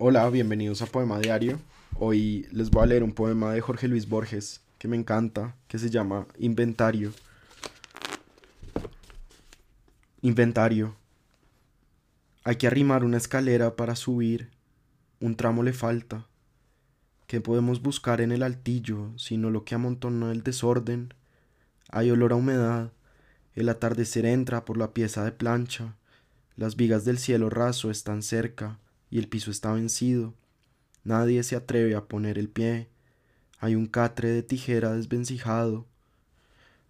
Hola, bienvenidos a Poema Diario. Hoy les voy a leer un poema de Jorge Luis Borges que me encanta, que se llama Inventario. Inventario. Hay que arrimar una escalera para subir. Un tramo le falta. ¿Qué podemos buscar en el altillo, sino lo que amontona el desorden? Hay olor a humedad. El atardecer entra por la pieza de plancha. Las vigas del cielo raso están cerca y el piso está vencido. Nadie se atreve a poner el pie. Hay un catre de tijera desvencijado.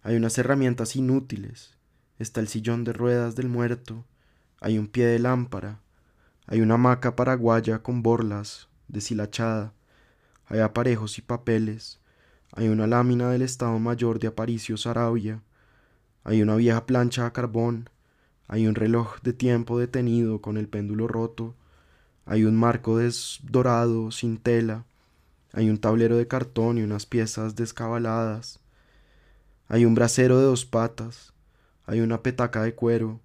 Hay unas herramientas inútiles. Está el sillón de ruedas del muerto. Hay un pie de lámpara. Hay una hamaca paraguaya con borlas, deshilachada. Hay aparejos y papeles. Hay una lámina del Estado Mayor de Aparicio Sarabia. Hay una vieja plancha a carbón. Hay un reloj de tiempo detenido con el péndulo roto. Hay un marco dorado sin tela. Hay un tablero de cartón y unas piezas descabaladas. Hay un brasero de dos patas. Hay una petaca de cuero.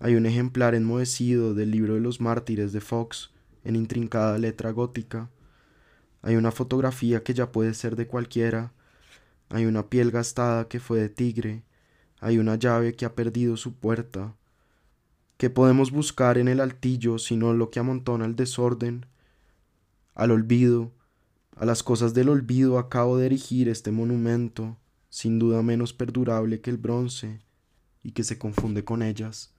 Hay un ejemplar enmohecido del libro de los mártires de Fox en intrincada letra gótica. Hay una fotografía que ya puede ser de cualquiera. Hay una piel gastada que fue de tigre. Hay una llave que ha perdido su puerta. ¿Qué podemos buscar en el altillo sino lo que amontona el desorden? Al olvido, a las cosas del olvido acabo de erigir este monumento, sin duda menos perdurable que el bronce, y que se confunde con ellas.